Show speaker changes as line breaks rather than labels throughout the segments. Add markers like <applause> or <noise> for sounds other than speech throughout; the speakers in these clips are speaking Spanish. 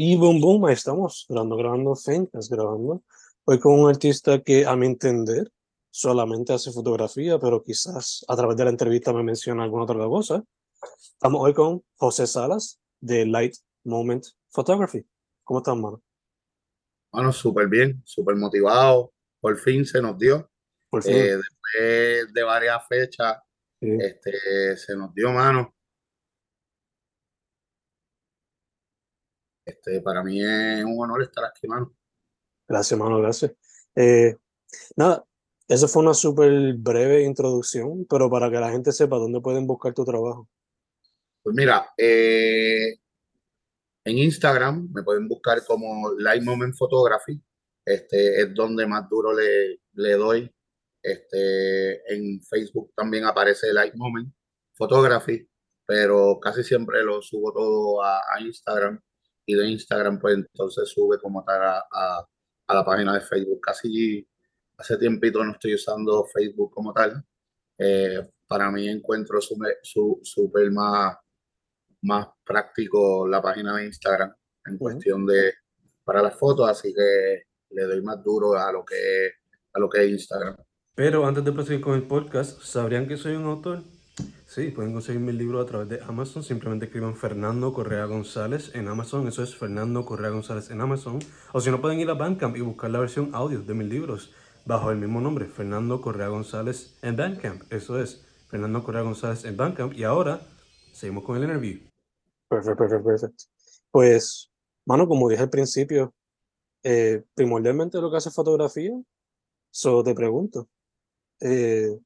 Y boom, boom, ahí estamos, grabando, grabando, Fencast, grabando. Hoy con un artista que, a mi entender, solamente hace fotografía, pero quizás a través de la entrevista me menciona alguna otra cosa. Estamos hoy con José Salas, de Light Moment Photography. ¿Cómo estás, mano?
Bueno, súper bien, súper motivado. Por fin se nos dio.
Por fin.
Eh, después de varias fechas,
Sí.
este, se nos dio mano. Este, para mí es un honor estar aquí, mano.
Gracias, mano, gracias. Eh, nada, eso fue una súper breve introducción, pero para que la gente sepa dónde pueden buscar tu trabajo.
Pues mira, eh, en Instagram me pueden buscar como Light Moment Photography. Este es donde más duro le, le doy. Este, en Facebook también aparece Light Moment Photography, pero casi siempre lo subo todo a, a Instagram. Y de Instagram, pues entonces sube como tal a, a- a la página de Facebook. Casi hace tiempito no estoy usando Facebook como tal. Eh, para mí encuentro súper su, más más práctico la página de Instagram en cuestión de para las fotos, así que le doy más duro a lo que a lo que es Instagram.
Pero antes de proseguir con el podcast, ¿sabrían que soy un autor? Sí, pueden conseguir mi libro a través de Amazon. Simplemente escriban Fernando Correa González en Amazon. Eso es Fernando Correa González en Amazon. O si no, pueden ir a Bandcamp y buscar la versión audio de mis libros bajo el mismo nombre, Fernando Correa González en Bandcamp. Eso es Fernando Correa González en Bandcamp. Y ahora seguimos con el interview. Perfecto, perfecto, perfecto. Pues, mano, como dije al principio, eh, primordialmente lo que hace fotografía. So te pregunto, eh,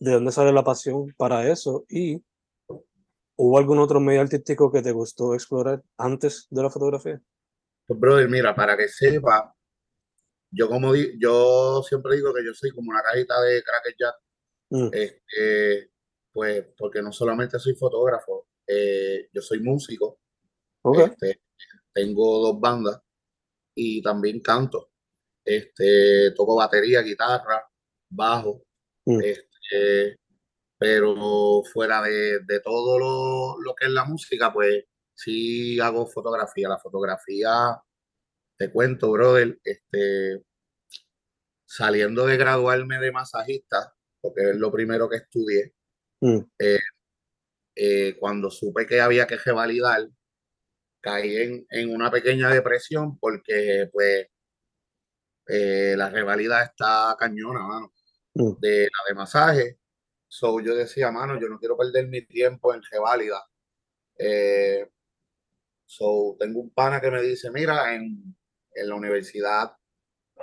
¿de dónde sale la pasión para eso? Y ¿hubo algún otro medio artístico que te gustó explorar antes de la fotografía?
Pues brother, mira, para que sepa, yo como di- yo siempre digo que yo soy como una cajita de Cracker Jack,
Mm,
este, pues porque no solamente soy fotógrafo, eh, yo soy músico, este, tengo dos bandas y también canto. Este, toco batería, guitarra, bajo.
mm,
Este, pero fuera de, de todo lo, lo que es la música, pues sí hago fotografía. La fotografía, te cuento, brother, este, saliendo de graduarme de masajista, porque es lo primero que estudié,
mm,
eh, cuando supe que había que revalidar, caí en, en una pequeña depresión porque pues eh, la revalida está cañona, mano.
Mm,
de la de masaje. So, yo decía, mano, yo no quiero perder mi tiempo en reválida. Eh, so, tengo un pana que me dice, mira, en, en la Universidad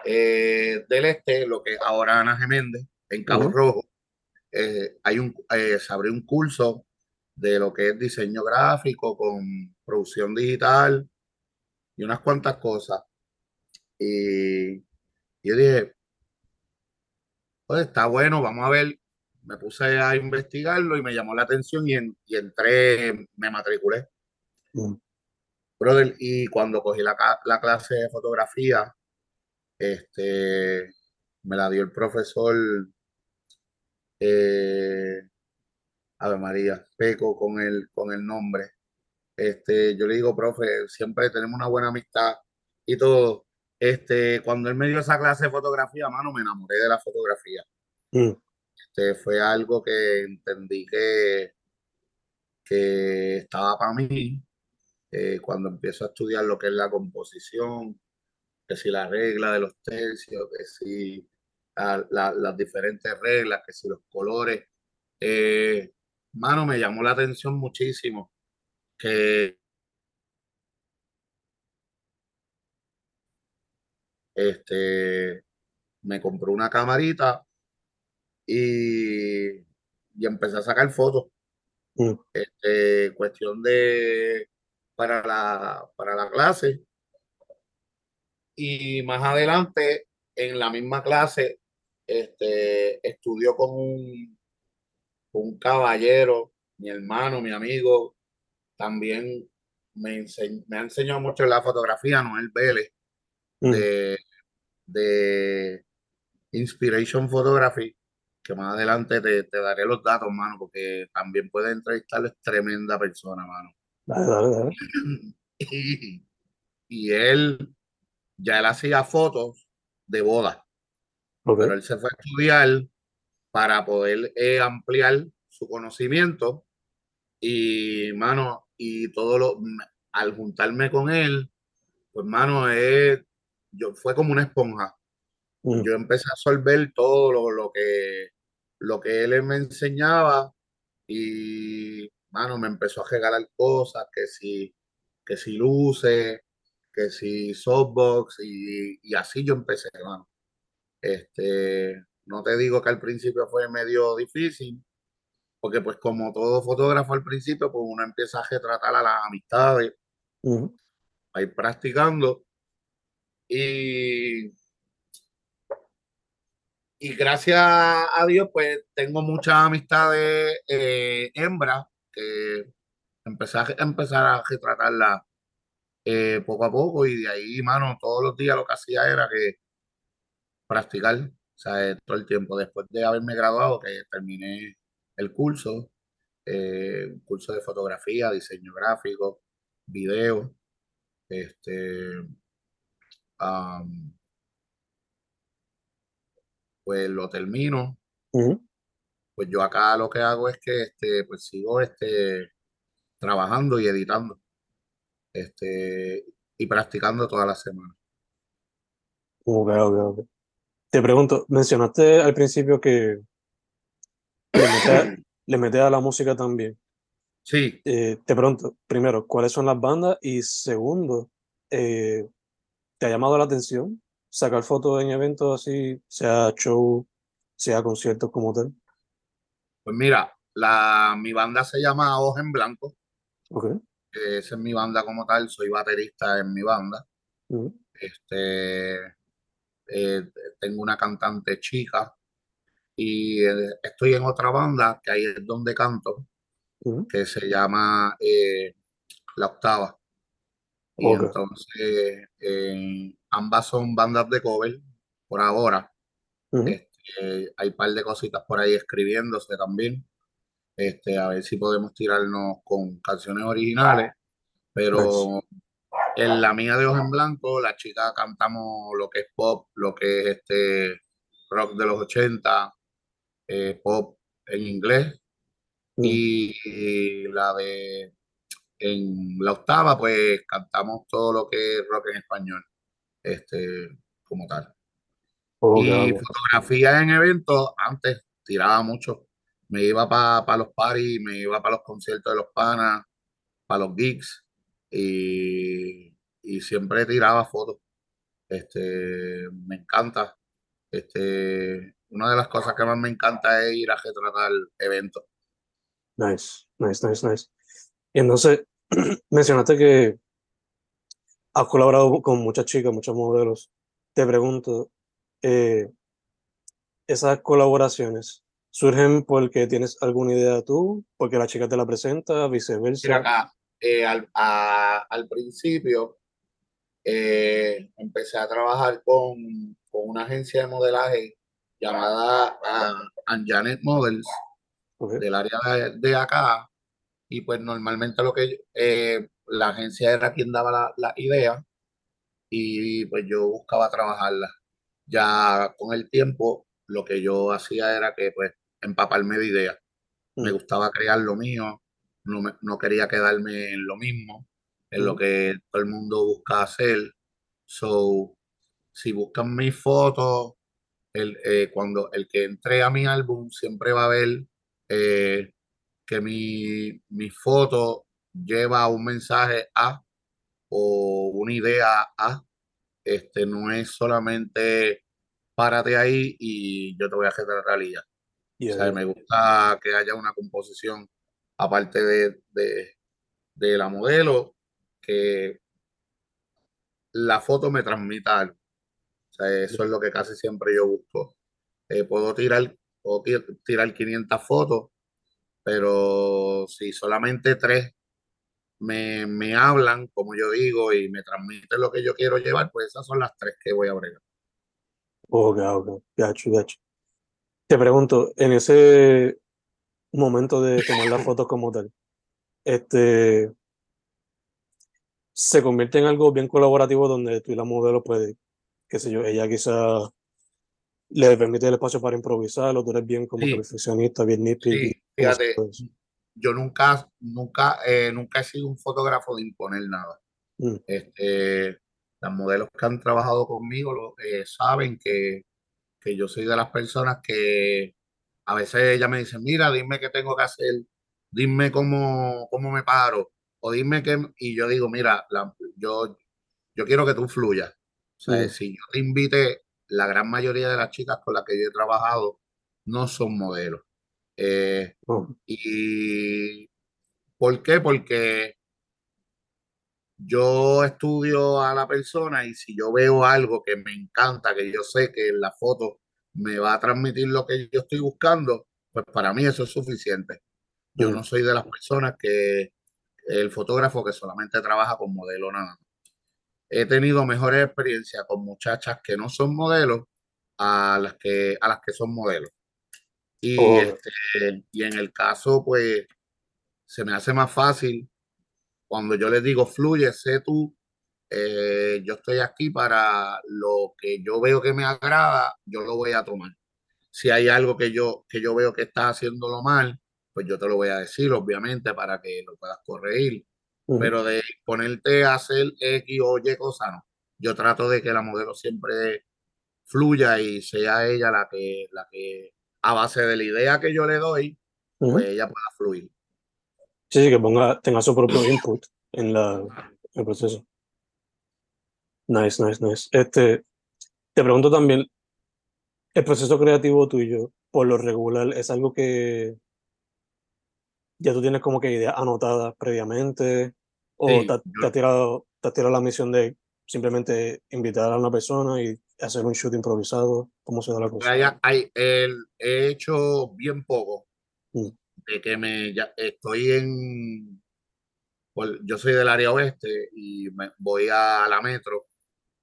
eh, del Este, lo que es ahora Ana Geméndez, en Cabo
ujú,
Rojo, eh, hay un, eh, se abrió un curso de lo que es diseño gráfico con producción digital y unas cuantas cosas. Y yo dije, pues está bueno, vamos a ver. Me puse a investigarlo y me llamó la atención y, en- y entré, me matriculé.
mm,
Brother, y cuando cogí la clase de fotografía, este, me la dio el profesor eh, Ave María, Peco con el, con el nombre. Este, yo le digo, profe, siempre tenemos una buena amistad y todo. Este, cuando él me dio esa clase de fotografía, mano, me enamoré de la fotografía.
mm,
Este, fue algo que entendí que, que estaba para mí eh, cuando empiezo a estudiar lo que es la composición, que si la regla de los tercios, que si la- la- las diferentes reglas, que si los colores. Eh, mano, me llamó la atención muchísimo que este, me compré una camarita y, y empecé a sacar fotos.
mm,
Este, cuestión de para la, para la clase. Y más adelante, en la misma clase, este, estudió con un, un caballero, mi hermano, mi amigo, también me, ense- me ha enseñado mucho la fotografía, Noel Vélez,
mm.
de, de Inspiration Photography, que más adelante te, te daré los datos, mano, porque también puedes entrevistarlo, es tremenda persona, mano.
Dale, dale, dale.
Y, <laughs> y él ya él hacía fotos de boda, pero él se fue a estudiar para poder eh, ampliar su conocimiento y, mano, y todo lo, al juntarme con él, pues, mano, es, yo, fue como una esponja.
Mm,
Yo empecé a absorber todo lo, lo que, lo que él me enseñaba y, mano, me empezó a regalar cosas, que si, que si luces, que si softbox y, y así yo empecé, mano. Este, no te digo que al principio fue medio difícil, porque pues como todo fotógrafo al principio, pues uno empieza a retratar a las amistades,
mm,
a ir practicando y, y gracias a Dios pues tengo muchas amistades eh, hembras que empecé a, empezar a retratarlas eh, poco a poco y de ahí, mano, todos los días lo que hacía era que practicar, o sea, todo el tiempo. Después de haberme graduado, que terminé el curso, eh, curso de fotografía, diseño gráfico, video, este, pues lo termino. Pues yo acá lo que hago es que este, pues sigo este, trabajando y editando este, y practicando toda la semana.
Ok, ok, ok. Te pregunto, mencionaste al principio que le metes a, le metes a la música también.
Sí,
Eh, te pregunto, primero, ¿cuáles son las bandas? Y segundo, eh, ¿te ha llamado la atención sacar fotos en eventos así, sea show, sea conciertos como tal?
pues mira, la, mi banda se llama Hoja en Blanco.
Ok.
que esa es mi banda como tal, soy baterista en mi banda. Este, eh, tengo una cantante chica y eh, estoy en otra banda que ahí es donde canto, que se llama eh, La Octava. Y
Ok.
entonces eh, ambas son bandas de cover por ahora.
mm,
Este, hay un par de cositas por ahí escribiéndose también. Este, a ver si podemos tirarnos con canciones originales. Pero en la mía de Ojos en Blanco, la chica cantamos lo que es pop, lo que es este rock de los 80, eh, pop en inglés.
mm,
Y, y la de en la octava, pues cantamos todo lo que es rock en español, este, como tal.
ok,
Y
ok.
fotografía en eventos, antes tiraba mucho. Me iba para los parties, me iba para los conciertos de los panas, para los gigs y, y siempre tiraba fotos. Este, me encanta. Este, una de las cosas que más me encanta es ir a retratar eventos.
Nice, nice, nice, nice. Y entonces, <clears throat> mencionaste que has colaborado con muchas chicas, muchos modelos. Te pregunto, eh, ¿esas colaboraciones surgen porque tienes alguna idea tú, porque la chica te la presenta,
Mira
viceversa?
acá, eh, al, a- al principio eh, empecé a trabajar con, con una agencia de modelaje llamada ah, Anjanet Models del área de, de acá y pues normalmente lo que eh, la agencia era quien daba la, la idea y pues yo buscaba trabajarla. Ya con el tiempo lo que yo hacía era que pues empaparme de ideas. Me
mm,
gustaba crear lo mío, no, me- no quería quedarme en lo mismo, en lo
mm,
que todo el mundo busca hacer. So, si buscan mis fotos, el, eh, cuando el que entre a mi álbum siempre va a ver eh, que mi, mi foto lleva un mensaje a o una idea a. Este no es solamente párate ahí y yo te voy a ya.
yeah,
O sea, me gusta que haya una composición aparte de, de, de la modelo, que la foto me transmita algo. O sea, eso es lo que casi siempre yo busco. Eh, puedo tirar, puedo ti- tirar 500 fotos, pero si solamente tres me, me hablan, como yo digo, y me transmiten lo que yo quiero llevar, pues esas son las tres que voy a bregar.
Ok, ok, gacho, gacho. Te pregunto, en ese momento de tomar las fotos como tal, este, se convierte en algo bien colaborativo donde tú y la modelo puede, qué sé yo, ella quizá le permite el espacio para improvisar, o tú eres bien como perfeccionista, bien nitpicky.
Sí, fíjate, yo nunca, nunca, eh, nunca he sido un fotógrafo de imponer nada. Mm. Este, las modelos que han trabajado conmigo lo, eh, saben que, que yo soy de las personas que a veces ella me dice, mira, dime qué tengo que hacer, dime cómo, cómo me paro, o dime qué, y yo digo, mira, yo, yo quiero que tú fluyas. O sea, mm. si yo te invite, la gran mayoría de las chicas con las que yo he trabajado no son modelos. Eh, oh. ¿Y por qué? Porque yo estudio a la persona y si yo veo algo que me encanta, que yo sé que en la foto me va a transmitir lo que yo estoy buscando, pues para mí eso es suficiente. Yo no soy de las personas que el fotógrafo que solamente trabaja con modelo nada He tenido mejores experiencias con muchachas que no son modelos a las que, a las que son modelos. Y, oh. este, y en el caso, pues, se me hace más fácil cuando yo les digo, fluye, sé tú, eh, yo estoy aquí para lo que yo veo que me agrada, yo lo voy a tomar. Si hay algo que yo, que yo veo que estás haciéndolo mal, pues yo te lo voy a decir, obviamente, para que lo puedas corregir. Pero de ponerte a hacer X o Y cosas, no. Yo trato de que la modelo siempre fluya y sea ella la que, la que a base de la idea que yo le doy, pues ella pueda fluir.
Sí, sí, que ponga, tenga su propio input en, la, el proceso. Nice, nice, nice. Este, te pregunto también, el proceso creativo tuyo, por lo regular, es algo que ya tú tienes como que ideas anotadas previamente, o te, has tirado, te has tirado la misión de simplemente invitar a una persona y hacer un shoot improvisado? ¿Cómo se da la cosa?
Hay, el, he hecho bien poco. Mm. De que me ya, estoy en. Pues, yo soy del área oeste y me, voy a la metro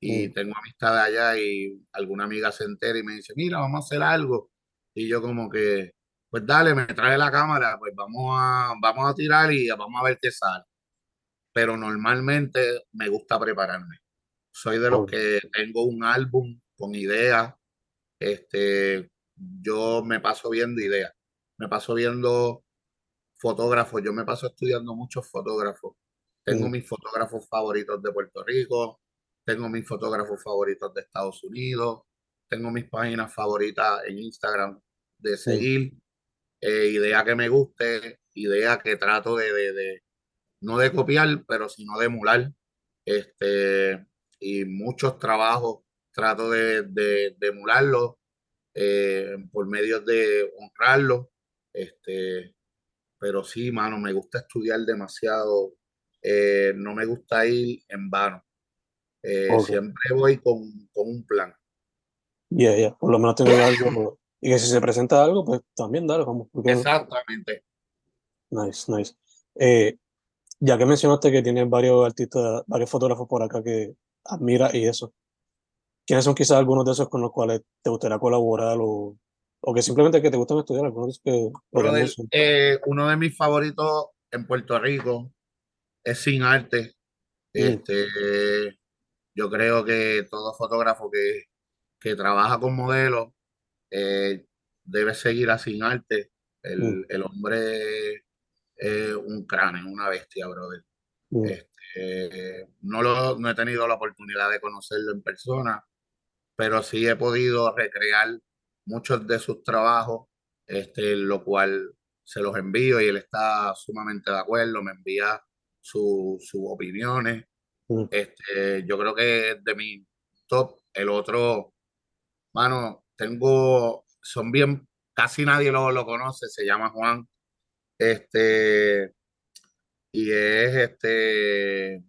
y mm. tengo amistad allá y alguna amiga se entera y me dice, mira, vamos a hacer algo. Y yo como que, pues dale, me trae la cámara, pues vamos a, vamos a tirar y vamos a ver qué sale. Pero normalmente me gusta prepararme. Soy de los que tengo un álbum con ideas. Este, yo me paso viendo ideas. Me paso viendo fotógrafos. Yo me paso estudiando muchos fotógrafos. Tengo mis fotógrafos favoritos de Puerto Rico. Tengo mis fotógrafos favoritos de Estados Unidos. Tengo mis páginas favoritas en Instagram de seguir. Eh, idea que me guste, idea que trato de, de, de, no de copiar, pero sino de emular. Este, y muchos trabajos trato de, de, emularlo eh, por medio de honrarlo. Este, pero sí, mano, me gusta estudiar demasiado. Eh, no me gusta ir en vano. Eh, siempre voy con, un plan.
Ya, ya, por lo menos tengo algo. Y que si se presenta algo, pues también dale, vamos.
Exactamente.
Nice, nice. ya que mencionaste que tienes varios artistas, varios fotógrafos por acá que admira y eso. ¿Quiénes son quizás algunos de esos con los cuales te gustaría colaborar o, o que simplemente que te gustan estudiar? Algunos que,
eh, uno de mis favoritos en Puerto Rico es Sin Arte. Mm. Este, yo creo que todo fotógrafo que, que trabaja con modelos eh, debe seguir a Sin Arte. El, mm. el hombre es un cráneo, una bestia, brother. Mm. Este, eh, no, lo, no he tenido la oportunidad de conocerlo en persona, pero sí he podido recrear muchos de sus trabajos, este, lo cual se los envío y él está sumamente de acuerdo, me envía sus opiniones. Mm. Este, yo creo que de mi top, el otro, mano, tengo, son bien, casi nadie lo, lo conoce, se llama Juan. Este, y es este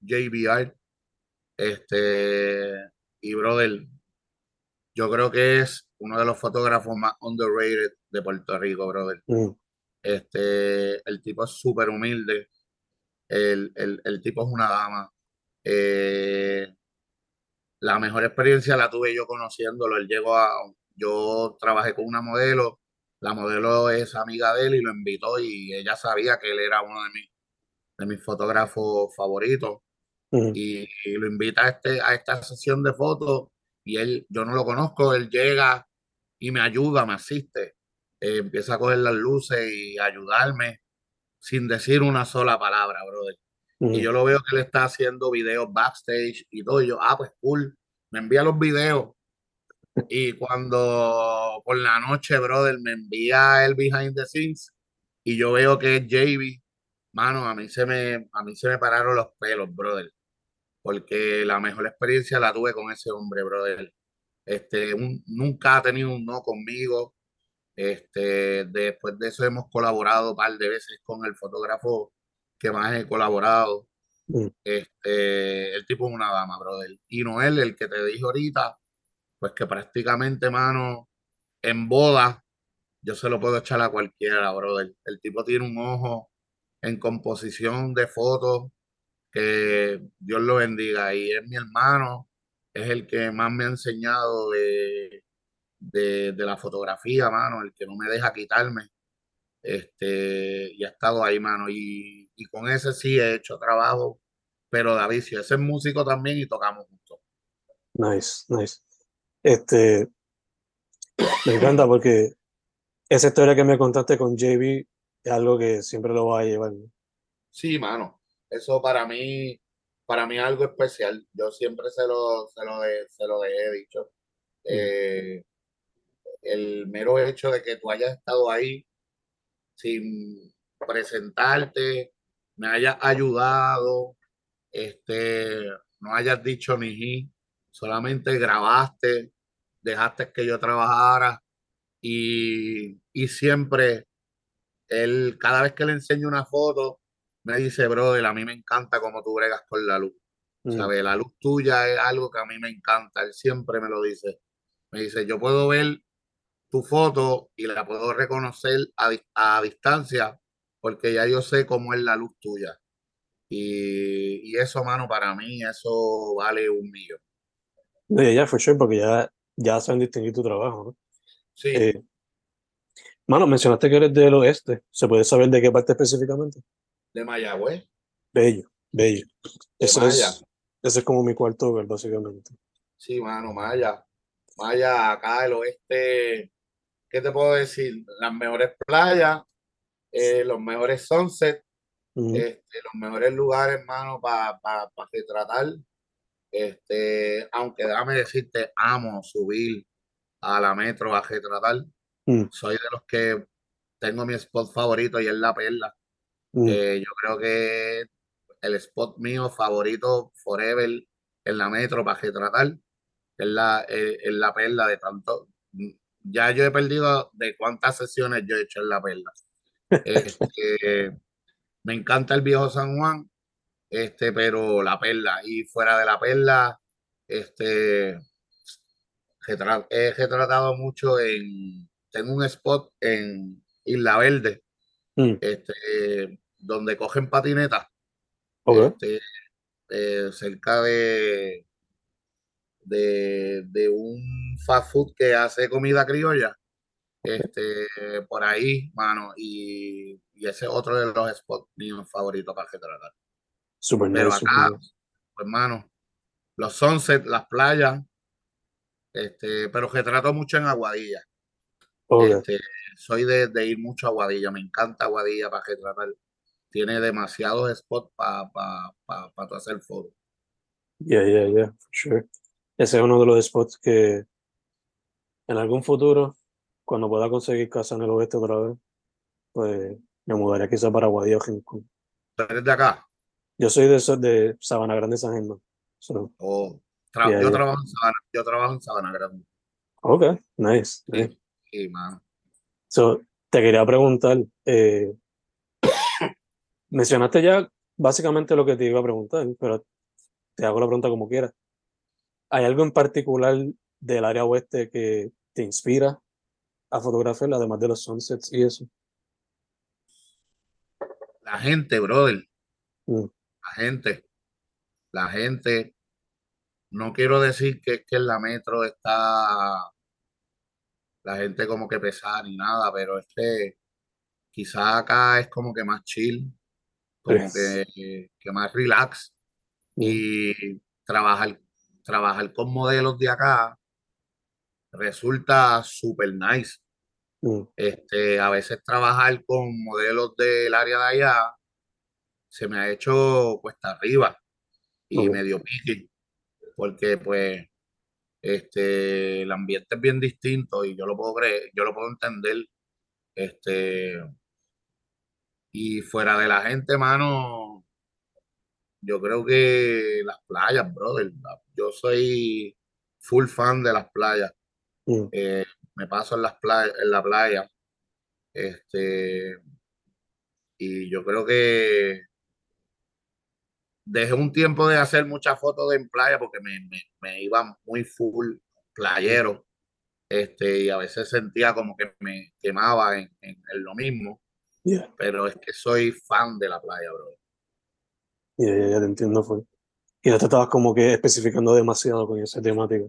JBR. Este, y brother, yo creo que es uno de los fotógrafos más underrated de Puerto Rico, brother. Mm. Este, el tipo es súper humilde. El, tipo es una dama. Eh, la mejor experiencia la tuve yo conociéndolo. Él llegó a. Yo trabajé con una modelo la modelo es amiga de él y lo invitó y ella sabía que él era uno de mis, de mis fotógrafos favoritos y, y lo invita a, este, a esta sesión de fotos y él, yo no lo conozco, él llega y me ayuda, me asiste, Eh, empieza a coger las luces y ayudarme sin decir una sola palabra, brother. Y yo lo veo que él está haciendo videos backstage y todo. Y yo, ah, pues cool. Me envía los videos. Y cuando por la noche, brother, me envía el behind the scenes y yo veo que es JB, mano, a mí se me, a mí se me pararon los pelos, brother. Porque la mejor experiencia la tuve con ese hombre, brother. Este, un- nunca ha tenido un no conmigo. Este, después de eso hemos colaborado un par de veces con el fotógrafo que más he colaborado.
ujú.
Este, el tipo es una dama, brother. Y Noel, el que te dije ahorita, pues que prácticamente, mano, en boda, yo se lo puedo echar a cualquiera, brother. El tipo tiene un ojo en composición de fotos, que Dios lo bendiga. Y es mi hermano, es el que más me ha enseñado de, de, de la fotografía, mano, el que no me deja quitarme. Este, y ha estado ahí, mano. Y, y con ese sí he hecho trabajo, pero David, si ese es músico también y tocamos juntos.
Nice, nice. Este, me encanta porque esa historia que me contaste con JB es algo que siempre lo voy a llevar. ¿no?
Sí, mano. Eso para mí, para mí es algo especial. Yo siempre se lo, se lo, de- se lo he dicho.
Mm,
Eh, el mero hecho de que tú hayas estado ahí sin presentarte, me hayas ayudado, este, no hayas dicho ni solamente grabaste, dejaste que yo trabajara y, y siempre él, cada vez que le enseño una foto, me dice, brother, a mí me encanta cómo tú bregas con la luz.
mm,
¿Sabes? La luz tuya es algo que a mí me encanta. Él siempre me lo dice. Me dice, yo puedo ver tu foto y la puedo reconocer a, a distancia porque ya yo sé cómo es la luz tuya. Y, y eso, mano, para mí, eso vale un millón.
No, ya, for sure, porque ya, ya saben distinguir tu trabajo, ¿no?
Sí,
Eh, mano, mencionaste que eres del oeste. ¿Se puede saber de qué parte específicamente?
de Mayagüez,
Bello, bello.
de
Eso
Maya.
es, ese es como mi cuarto hogar, básicamente.
Sí, mano, Maya. Maya, acá el oeste, ¿qué te puedo decir? Las mejores playas, eh, los mejores sunsets, este, los mejores lugares, hermano, para pa, pa retratar. Este, aunque déjame decirte, amo subir a la metro a retratar.
mm,
Soy de los que tengo mi spot favorito y es La Perla.
mm,
Eh, yo creo que el spot mío favorito forever en la metro para retratar es la, eh, es la perla de tanto. Ya yo he perdido de cuántas sesiones yo he hecho en la perla. <laughs> Este, me encanta el viejo San Juan, este, pero la perla. Y fuera de la perla, este, he retratado mucho en. Tengo un spot en Isla Verde,
mm.
este, donde cogen patinetas, este, eh, cerca de, de, de un fast food que hace comida criolla. Este, por ahí, mano, y, y ese es otro de los spots míos favoritos para retratar.
Super
Pero
nice,
acá,
nice.
pues, los sunsets, las playas, este, pero retrato mucho en Aguadilla.
Ok,
Este, soy de, de ir mucho a Aguadilla, me encanta Aguadilla para retratar. Tiene demasiados spots para pa, pa, hacer fotos.
yeah, yeah, yeah, for sure. Ese es uno de los spots que en algún futuro, cuando pueda conseguir casa en el oeste otra vez, pues me mudaré quizá para Guadillo o Rincón.
¿Tú eres de acá?
Yo soy de, esos de Sabana Grande, San Germán. So,
O tra-
Yeah,
yo
yeah.
trabajo en Sabana, yo trabajo en Sabana Grande.
ok, nice.
Sí.
So, te quería preguntar, eh, <coughs> mencionaste ya básicamente lo que te iba a preguntar, pero te hago la pregunta como quieras. ¿Hay algo en particular del área oeste que te inspira a fotografiar, además de los sunsets y eso?
La gente, brother,
Mm,
la gente, la gente. No quiero decir que es que en la metro está la gente como que pesada ni nada, pero es que quizá acá es como que más chill. como que, que más relax.
Mm.
Y trabajar, trabajar con modelos de acá resulta súper nice.
Mm.
Este, a veces trabajar con modelos del área de allá se me ha hecho cuesta arriba y medio pique, porque pues este, el ambiente es bien distinto y yo lo puedo creer, yo lo puedo entender. Este, y fuera de la gente, mano, yo creo que las playas, brother, yo soy full fan de las playas.
Mm.
Eh, me paso en las playas, en la playa. Este, y yo creo que dejé un tiempo de hacer muchas fotos de en playa porque me, me, me iba muy full playero. Este, y a veces sentía como que me quemaba en, en- en lo mismo,
Yeah,
pero es que soy fan de la playa, bro.
yeah, yeah, ya te entiendo, fue. Y no te estabas como que especificando demasiado con esa temática.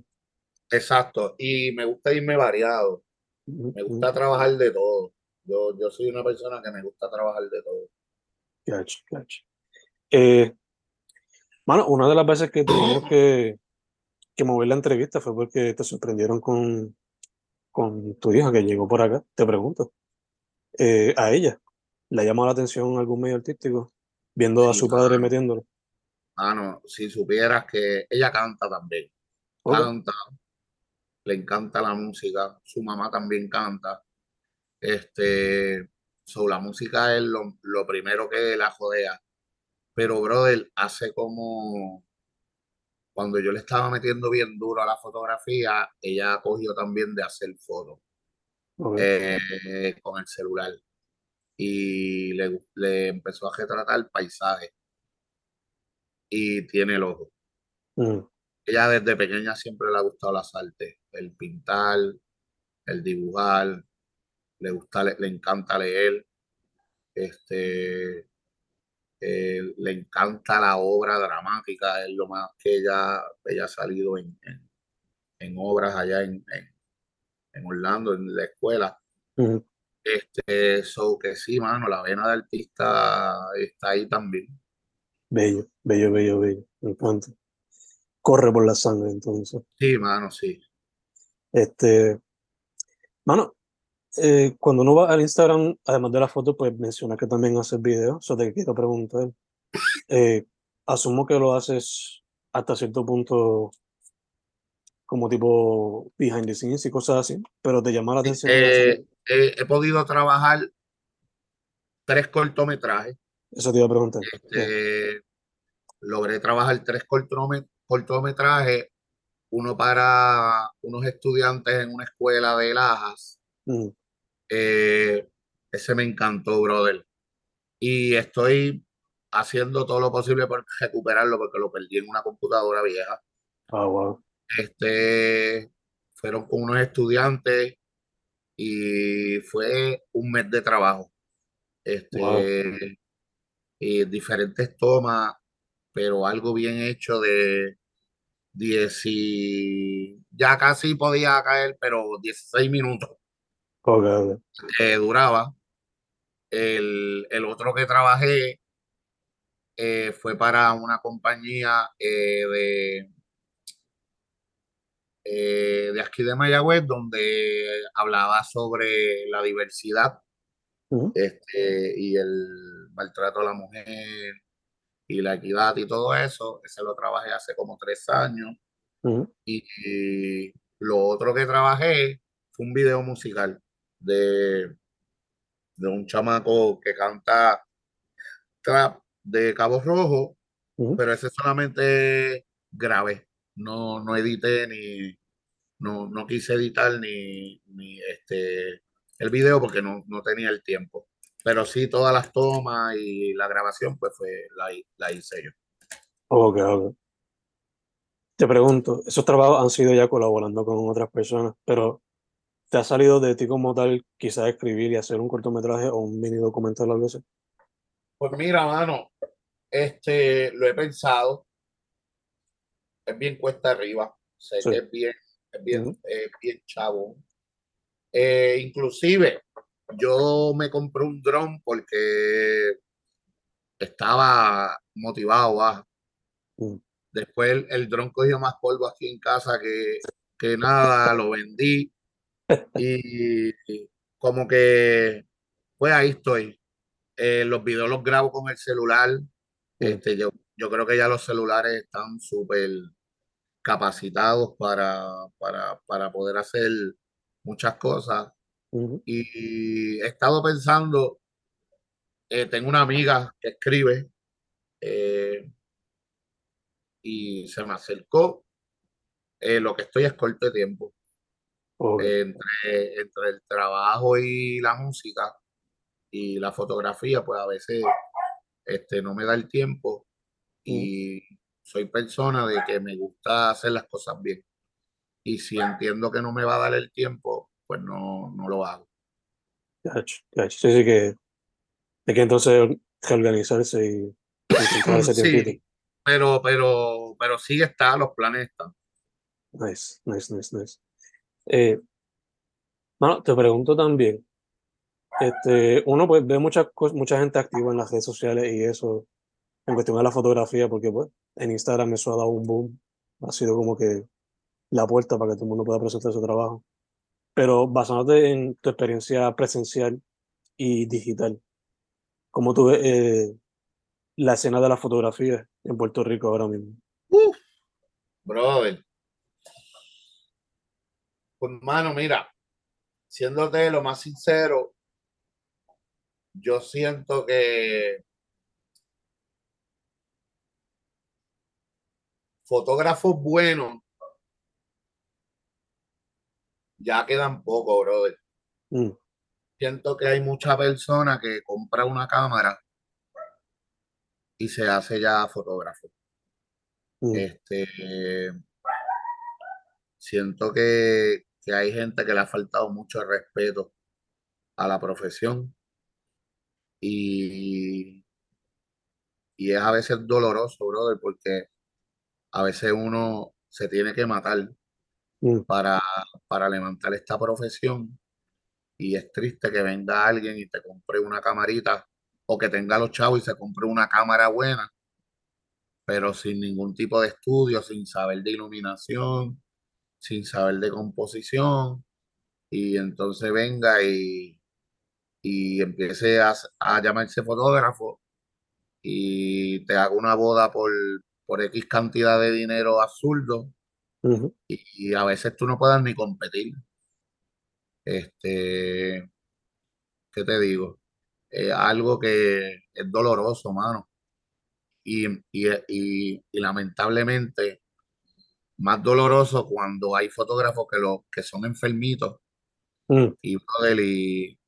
Exacto, y me gusta irme variado,
Mm,
me gusta trabajar de todo. Yo, yo soy una persona que me gusta trabajar de todo.
Gotcha, gotcha. Eh, mano, una de las veces que tuvimos que, que mover la entrevista fue porque te sorprendieron con, con tu hija que llegó por acá. Te pregunto, eh, a ella, ¿le llamó la atención algún medio artístico? Viendo a su padre metiéndolo.
Mano, si supieras que ella canta también, canta, le encanta la música, su mamá también canta. Este, so, la música es lo, lo primero que la jodea. Pero, brother, hace como cuando yo le estaba metiendo bien duro a la fotografía, ella cogió también de hacer fotos
ok.
eh, con el celular y le, le empezó a retratar paisajes y tiene el ojo.
Mm,
Ella desde pequeña siempre le ha gustado las artes, el pintar, el dibujar, le gusta, le, le encanta leer, este, eh, le encanta la obra dramática, es lo más que ella, ella ha salido en, en, en obras allá en, en, Orlando, en la escuela.
mm.
Este, so que sí, mano, la vena de artista está ahí también.
Bello, bello, bello, bello. Me encanta. Corre por la sangre, entonces.
Sí, mano, sí.
Este, mano, eh, cuando uno va al Instagram, además de la foto, pues menciona que también haces videos. Eso te quiero preguntar. Eh, asumo que lo haces hasta cierto punto como tipo behind the scenes y cosas así, pero te llama la atención
Eh, eh, he podido trabajar tres cortometrajes.
Eso te iba a preguntar.
Este, logré trabajar tres cortome- cortometrajes, uno para unos estudiantes en una escuela de Lajas. Eh, ese me encantó, brother. Y estoy haciendo todo lo posible por recuperarlo porque lo perdí en una computadora vieja.
Wow.
Este, fueron con unos estudiantes y fue un mes de trabajo. Este,
Wow.
y diferentes tomas, pero algo bien hecho de 10 y ya casi podía caer, pero 16 minutos Que duraba. El, el otro que trabajé eh, fue para una compañía eh, de, eh, de aquí de Mayagüez, donde hablaba sobre la diversidad este, y el maltrato a la mujer y la equidad y todo eso. Ese lo trabajé hace como tres años. y lo otro que trabajé fue un video musical de, de un chamaco que canta trap de Cabo Rojo, pero ese solamente grabé. No, no edité ni no, no quise editar ni, ni este el video porque no, no tenía el tiempo. Pero sí, todas las tomas y la grabación, pues fue la, la hice yo.
Ok, ok. Te pregunto, esos trabajos han sido ya colaborando con otras personas, pero ¿te ha salido de ti como tal quizás escribir y hacer un cortometraje o un mini documental o algo así?
Pues mira, mano, este lo he pensado. Es bien cuesta arriba. Sé
Sí.
que es bien, es bien, eh, bien chavo. Eh, inclusive, yo me compré un dron porque estaba motivado.
Mm.
Después el, el dron cogió más polvo aquí en casa que, que nada, lo vendí y como que, pues ahí estoy. Eh, los videos los grabo con el celular. Este, yo, yo creo que ya los celulares están súper capacitados para, para, para poder hacer muchas cosas. Y he estado pensando, eh, tengo una amiga que escribe eh, y se me acercó. eh, lo que estoy es corto de tiempo Entre, entre el trabajo y la música y la fotografía, pues a veces este, no me da el tiempo y soy persona de que me gusta hacer las cosas bien. Y si entiendo que no me va a dar el tiempo, pues no, no lo hago.
Gacho, gacho. Sí, sí que hay que entonces reorganizarse y encontrar ese <clears throat>
Sí. Pero, pero, pero sí está, los planes están.
Nice, nice, nice, nice. Eh, mano, te pregunto también, este, uno pues ve mucha, mucha gente activa en las redes sociales y eso, en cuestión de la fotografía, porque pues en Instagram eso ha dado un boom, ha sido como que la puerta para que todo el mundo pueda presentar su trabajo. Pero basándote en tu experiencia presencial y digital, ¿cómo tú ves eh, la escena de la fotografía en Puerto Rico ahora mismo?
Uf, brother. Pues, mano, mira, siéndote lo más sincero, yo siento que fotógrafos buenos ya quedan pocos, brother.
Mm,
Siento que hay mucha persona que compra una cámara y se hace ya fotógrafo.
mm,
Este, siento que, que hay gente que le ha faltado mucho respeto a la profesión y, y es a veces doloroso, brother, porque a veces uno se tiene que matar
mm,
para, para levantar esta profesión y es triste que venga alguien y te compre una camarita o que tenga los chavos y se compre una cámara buena, pero sin ningún tipo de estudio, sin saber de iluminación, sin saber de composición y entonces venga y, y empiece a, a llamarse fotógrafo y te haga una boda por, por X cantidad de dinero absurdo y, y a veces tú no puedas ni competir. Este, ¿qué te digo? Eh, algo que es doloroso, mano. Y, y, y, y lamentablemente, más doloroso cuando hay fotógrafos que, lo, que son enfermitos
mm,
y, brother, y,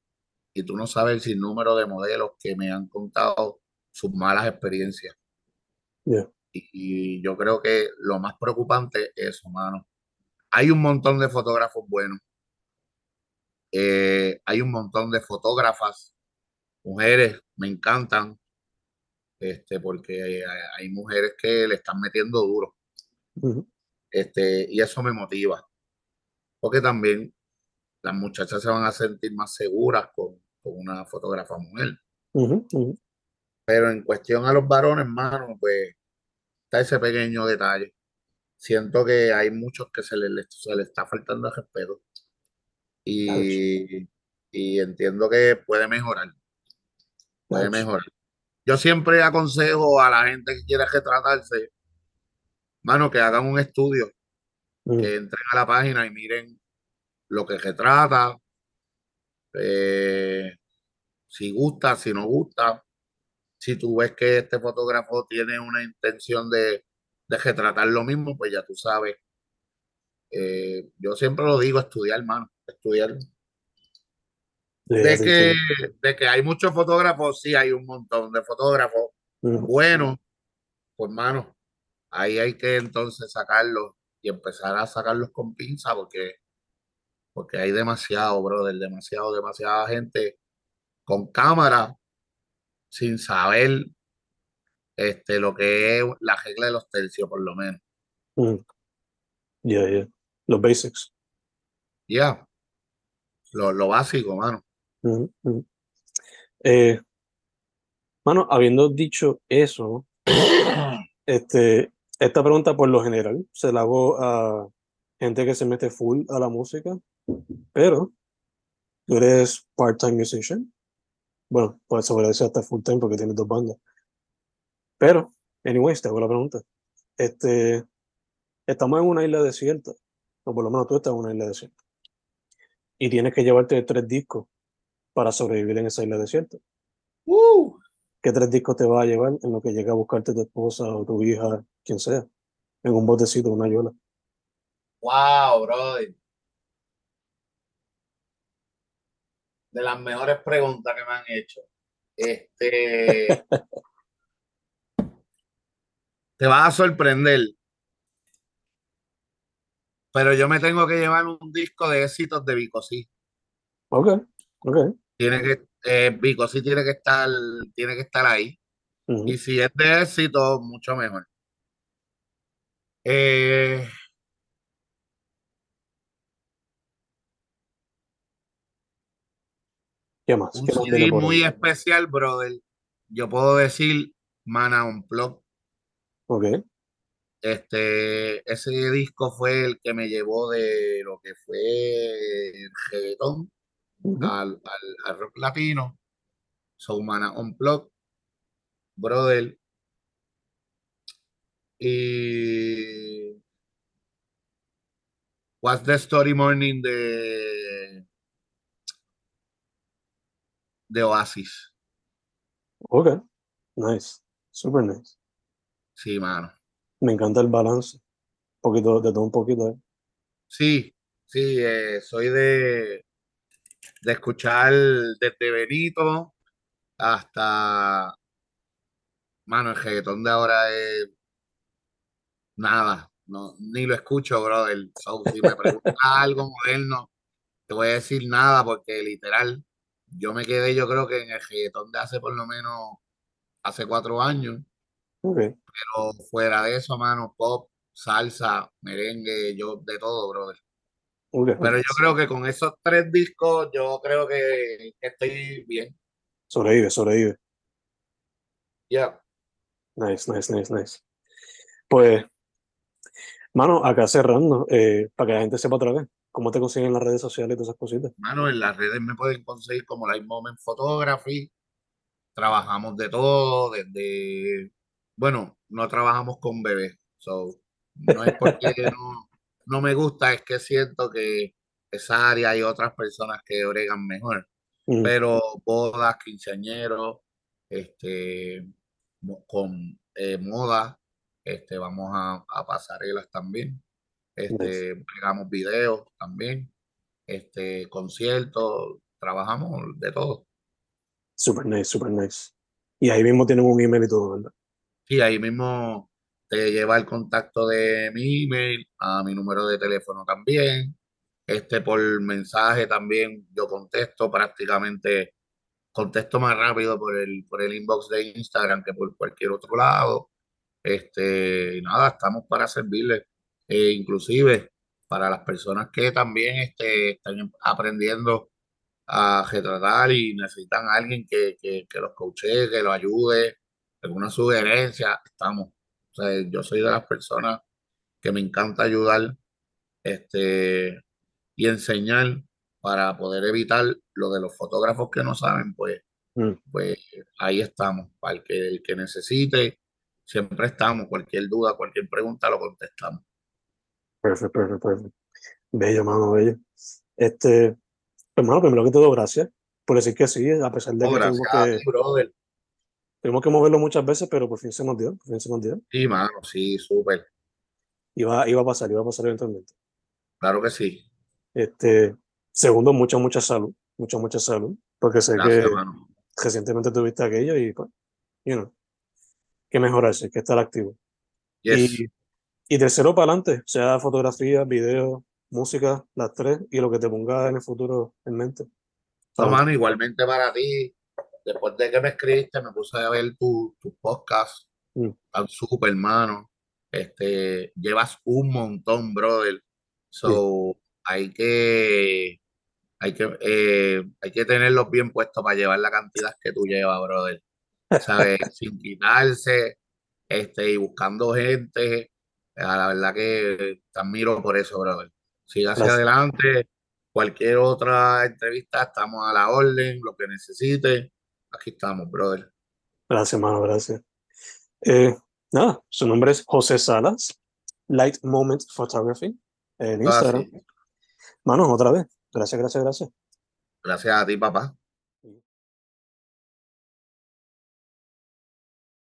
y tú no sabes el sinnúmero de modelos que me han contado sus malas experiencias.
yeah,
Y, y yo creo que lo más preocupante es eso, mano. Hay un montón de fotógrafos buenos. Eh, hay un montón de fotógrafas, mujeres, me encantan, este, porque hay, hay mujeres que le están metiendo duro. Este, y eso me motiva. Porque también las muchachas se van a sentir más seguras con, con una fotógrafa mujer. Pero en cuestión a los varones, mano, pues está ese pequeño detalle. Siento que hay muchos que se les, se les está faltando el respeto. Y, y entiendo que puede mejorar. Puede mejorar. Yo siempre aconsejo a la gente que quiera retratarse, mano, que hagan un estudio,
Mm,
que entren a la página y miren lo que retrata, eh, si gusta, si no gusta, si tú ves que este fotógrafo tiene una intención de, de retratar lo mismo, pues ya tú sabes. Eh, yo siempre lo digo, estudiar, hermano, estudiar. De que, de que hay muchos fotógrafos, sí, hay un montón de fotógrafos
Ujú,
buenos, pues, hermano, ahí hay que entonces sacarlos y empezar a sacarlos con pinza porque, porque hay demasiado, brother, demasiado, demasiada gente con cámara sin saber este, lo que es la regla de los tercios, por lo menos.
ujú. Yeah, yeah. Los basics.
Ya, lo, lo básico, mano.
Ujú, ujú. Eh, Mano, habiendo dicho eso, <coughs> este, esta pregunta por lo general se la hago a gente que se mete full a la música, pero tú eres part-time musician. Bueno, puede decir hasta full-time porque tienes dos bandas. Pero, anyways, te hago la pregunta. Este, estamos en una isla desierta, o por lo menos tú estás en una isla desierta, y tienes que llevarte tres discos para sobrevivir en esa isla desierta.
Uh,
¿Qué tres discos te va a llevar en lo que llega a buscarte tu esposa o tu hija, quien sea? En un botecito, una yola.
wow, brother. De las mejores preguntas que me han hecho. Este. <laughs> te vas a sorprender. Pero yo me tengo que llevar un disco de éxitos de Vico sí.
Ok, ok.
Tiene que, eh, Vico sí tiene que estar, tiene que estar ahí. Y si es de éxito, mucho mejor. Eh,
¿Qué más?
un
¿Qué más
CD muy especial, brother. Yo puedo decir Mana Unplugged.
Ok.
Este, ese disco fue el que me llevó de lo que fue el reggaetón Al, al, al rock latino. So Mana Unplugged, brother. Y What's the Story Morning de, de Oasis.
Ok. Nice. Super nice.
Sí, mano.
Me encanta el balance. Un poquito, de todo un poquito. ¿eh?
Sí, sí, eh, soy de, de escuchar desde Benito hasta, mano, el reggaetón de ahora es nada, no, ni lo escucho, brother. So, si me preguntas <laughs> algo moderno, te voy a decir nada porque literal, yo me quedé, yo creo que en el reggaetón de hace por lo menos, hace cuatro años, pero fuera de eso, mano, pop, salsa, merengue, yo de todo, brother. Pero yo creo que con esos tres discos, yo creo que, estoy bien.
Sobrevive, sobrevive.
Ya.
Nice, nice, nice, nice. Pues, mano, acá cerrando, eh, para que la gente sepa otra vez, ¿cómo te consiguen en las redes sociales y todas esas cositas?
Mano, en las redes me pueden conseguir como Live Moment Photography. Trabajamos de todo, desde, bueno, no trabajamos con bebés. So, no es porque <laughs> no, no me gusta, es que siento que esa área hay otras personas que bregan mejor. Pero bodas, quinceañeros, este, con eh, moda, este, vamos a, a pasarelas también.
nice.
Este, pegamos videos también, este, conciertos, trabajamos de todo.
Super nice, super nice. Y ahí mismo tienen un email y todo, ¿verdad?
Sí, ahí mismo te lleva el contacto de mi email, a mi número de teléfono también. Este por mensaje también yo contesto prácticamente, contesto más rápido por el, por el inbox de Instagram que por cualquier otro lado. Este, nada, estamos para servirles. E inclusive para las personas que también este, están aprendiendo a retratar y necesitan a alguien que, que, que los coachee, que los ayude, alguna sugerencia, estamos. O sea, yo soy de las personas que me encanta ayudar este, y enseñar para poder evitar lo de los fotógrafos que no saben, pues,
Mm,
pues ahí estamos. Para el que, el que necesite, siempre estamos. Cualquier duda, cualquier pregunta, lo contestamos.
Perfecto, perfecto, perfecto. Bello, mano, bello. Este, hermano, primero que todo, gracias por decir que sí, a pesar de
No,
que
gracias a ti, brother.
Tuvimos que moverlo muchas veces, pero por fin se nos dio, por fin se nos dio.
Sí, mano, sí, súper.
Iba, iba a pasar, iba a pasar eventualmente.
Claro que sí.
Este, segundo, mucha, mucha salud, mucha, mucha salud, porque sé
Gracias,
que
mano.
recientemente tuviste aquello y, pues, you know, que mejorarse, que estar activo.
Yes.
Y, y tercero para adelante, sea fotografía, video, música, las tres, y lo que te ponga en el futuro en mente.
No, mano, igualmente para ti. Después de que me escribiste, me puse a ver tu, tu podcast.
Mm.
Tan súper, hermano. Este, llevas un montón, brother. So, hay que, hay que, eh, hay que tenerlos bien puestos para llevar la cantidad que tú llevas, brother. ¿sabes? <laughs> Sin quitarse, este, y buscando gente. La verdad que te admiro por eso, brother. Siga hacia
Gracias.
adelante. Cualquier otra entrevista, estamos a la orden, lo que necesite. Aquí estamos, brother.
Gracias, mano, gracias. Eh, nada, su nombre es José Salas, Light Moment Photography, en
Ah,
Instagram.
sí.
Mano, otra vez. Gracias, gracias, gracias.
Gracias a ti, papá.